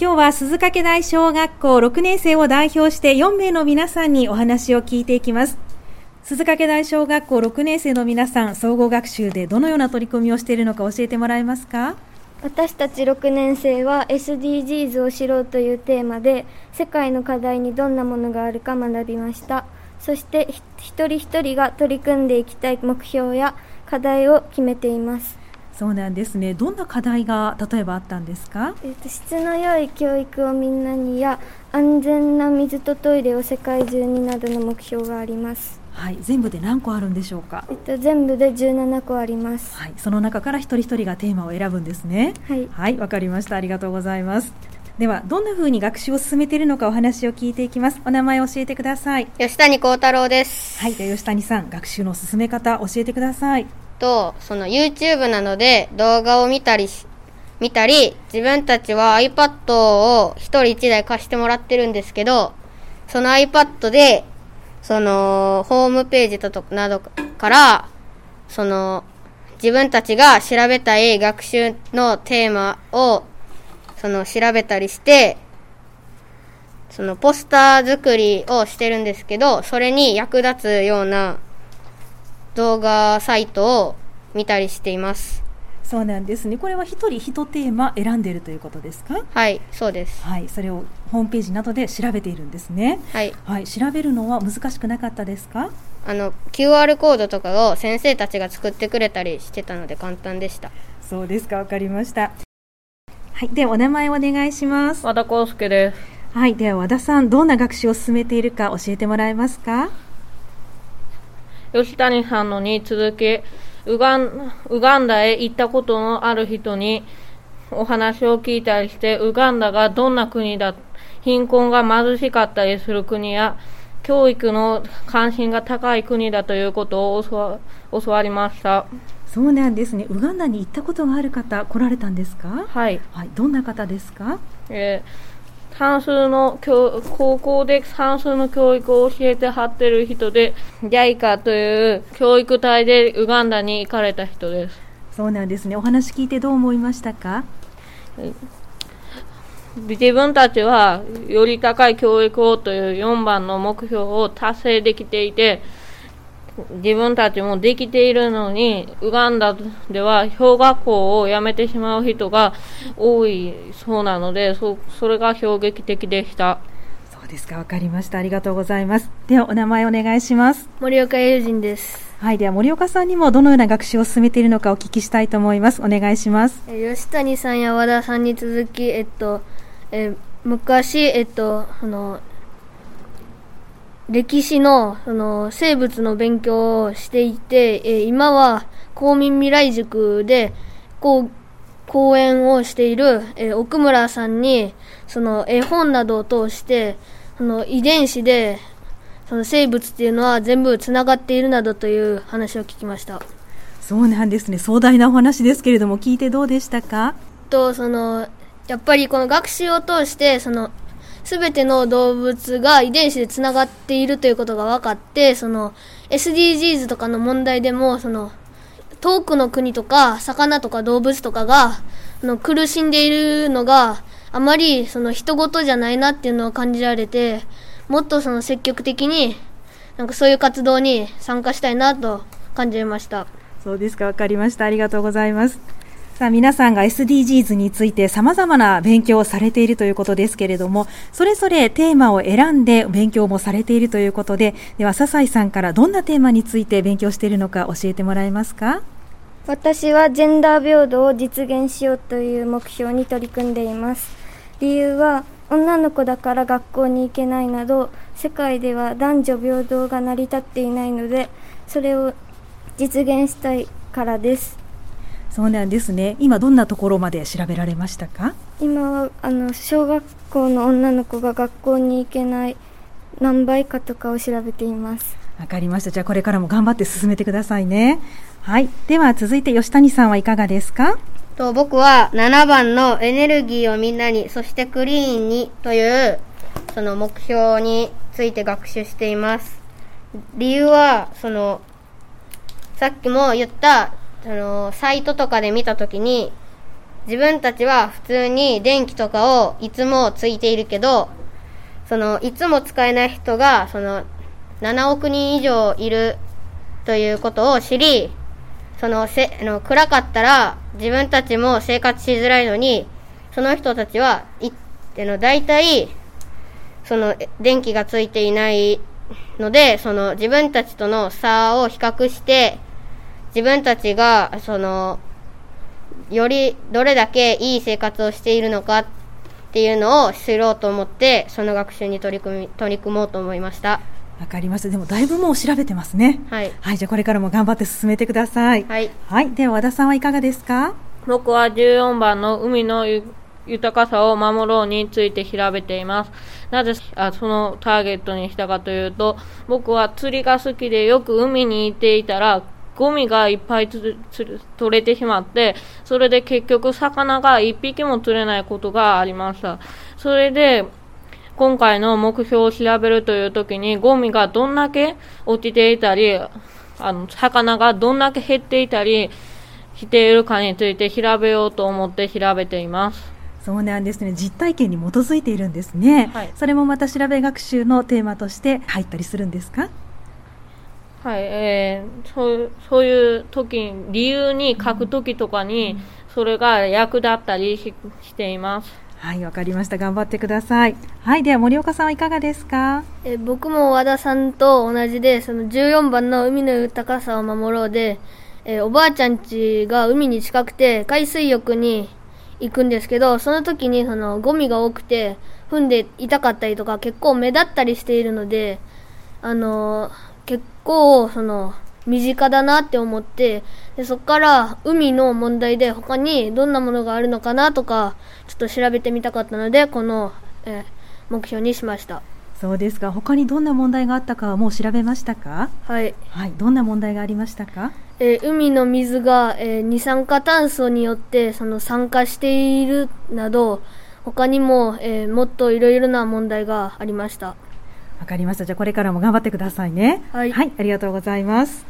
今日は鈴掛台小学校6年生を代表して4名の皆さんにお話を聞いていきます。鈴掛台小学校6年生の皆さん、総合学習でどのような取り組みをしているのか教えてもらえますか？私たち6年生は SDGs を知ろうというテーマで世界の課題にどんなものがあるか学びました。そして一人一人が取り組んでいきたい目標や課題を決めています。そうなんですね。どんな課題が例えばあったんですか？えっと質の良い教育をみんなにや安全な水とトイレを世界中になどの目標があります。はい、全部で何個あるんでしょうか？えっと全部で17個あります。はい、その中から一人一人がテーマを選ぶんですね。はい、はい、わかりました。ありがとうございます。ではどんな風に学習を進めているのかお話を聞いていきますお名前を教えてください吉谷幸太郎ですはいで吉谷さん学習の進め方教えてくださいと、その YouTube などで動画を見たりし見たり、自分たちは iPad を一人一台貸してもらってるんですけど、その iPad で、その、ホームページとなどから、その、自分たちが調べたい学習のテーマを、その、調べたりして、その、ポスター作りをしてるんですけど、それに役立つような動画サイトを見たりしています。そうなんですね。これは一人一テーマ選んでいるということですか？はい、そうです。はい、それをホームページなどで調べているんですね。はい。はい、調べるのは難しくなかったですか？あの QR コードとかを先生たちが作ってくれたりしてたので簡単でした。そうですか、わかりました。はい、ではお名前をお願いします。和田康介です。はい、では和田さん、どんな学習を進めているか教えてもらえますか？吉谷さんのに続きウガンウガンダへ行ったことのある人にお話を聞いたりしてウガンダがどんな国だ貧困が貧しかったりする国や教育の関心が高い国だということを教わりました。そうなんですね。ウガンダに行ったことがある方来られたんですか？はい、はい、どんな方ですか、えー算数の教高校で算数の教育を教えてはってる人で、JICA という教育隊でウガンダに行かれた人です。そうなんですね。お話聞いてどう思いましたか？自分たちはより高い教育をという4番の目標を達成できていて、自分たちもできているのに、ウガンダでは小学校を辞めてしまう人が多いそうなので、そそれが衝撃的でした。そうですか、わかりました。ありがとうございます。では、お名前お願いします。森岡友人です。はい、では森岡さんにもどのような学習を進めているのかお聞きしたいと思います。お願いします。え吉谷さんや和田さんに続き、えっと、え昔、えっと、あの、歴史のその生物の勉強をしていて、え今は公民未来塾でこう講演をしている、え奥村さんにその絵本などを通してその遺伝子でその生物っていうのは全部つながっているなどという話を聞きました。そうなんですね。壮大なお話ですけれども聞いてどうでしたか？とそのやっぱりこの学習を通してそのすべての動物が遺伝子でつながっているということが分かって、その SDGs とかの問題でも、その遠くの国とか魚とか動物とかがあの苦しんでいるのがあまりその人事じゃないなっていうのを感じられて、もっとその積極的になんかそういう活動に参加したいなと感じました。そうですか、わかりました。ありがとうございます。さあ皆さんが SDGs について様々な勉強をされているということですけれども、それぞれテーマを選んで勉強もされているということで、では笹井さんからどんなテーマについて勉強しているのか教えてもらえますか？私はジェンダー平等を実現しようという目標に取り組んでいます。理由は女の子だから学校に行けないなど世界では男女平等が成り立っていないのでそれを実現したいからですそうなんですね。今どんなところまで調べられましたか？今はあの小学校の女の子が学校に行けない何倍かとかを調べています。わかりました。じゃあこれからも頑張って進めてくださいね。はい。では続いて吉谷さんはいかがですか？と僕は7番のエネルギーをみんなに、そしてクリーンにというその目標について学習しています。理由はそのさっきも言ったあの、サイトとかで見たときに、自分たちは普通に電気とかをいつもついているけど、その、いつも使えない人が、その、7億人以上いるということを知り、その、せ、あの、暗かったら自分たちも生活しづらいのに、その人たちは、い、あの、大体、その、電気がついていないので、その、自分たちとの差を比較して、自分たちが、その、よりどれだけいい生活をしているのかっていうのを知ろうと思って、その学習に取り組み、取り組もうと思いました。わかりました。でもだいぶもう調べてますね。はい。はい、じゃあこれからも頑張って進めてください。はい。はい、では和田さんはいかがですか？僕は14番の海のゆ豊かさを守ろうについて調べています。なぜあそのターゲットにしたかというと、僕は釣りが好きでよく海に行っていたら、ゴミがいっぱいつるつる取れてしまって、それで結局魚が一匹も釣れないことがありました。それで、今回の目標を調べるという時にゴミがどんだけ落ちていたり、あの、魚がどんだけ減っていたりしているかについて調べようと思って調べています。そうなんですね。実体験に基づいているんですね。はいそれもまた調べ学習のテーマとして入ったりするんですか？はい、えー、そうそういう時に、理由に書く時とかに、それが役立ったりししています。はい、わかりました。頑張ってください。はい、では森岡さんはいかがですか？えー僕も和田さんと同じで、その14番の海の豊かさを守ろうで、えーおばあちゃん家が海に近くて海水浴に行くんですけど、その時にそのゴミが多くて踏んで痛かったりとか結構目立ったりしているので、あのー結構その身近だなって思って、でそこから海の問題で他にどんなものがあるのかなとか、ちょっと調べてみたかったので、この、えー目標にしました。そうですか。他にどんな問題があったかはもう調べましたか？はい。はい、どんな問題がありましたか？えー海の水が、えー二酸化炭素によってその酸化しているなど他にも、えーもっといろいろな問題がありましたわかりました。じゃあこれからも頑張ってくださいね。はいはい、ありがとうございます。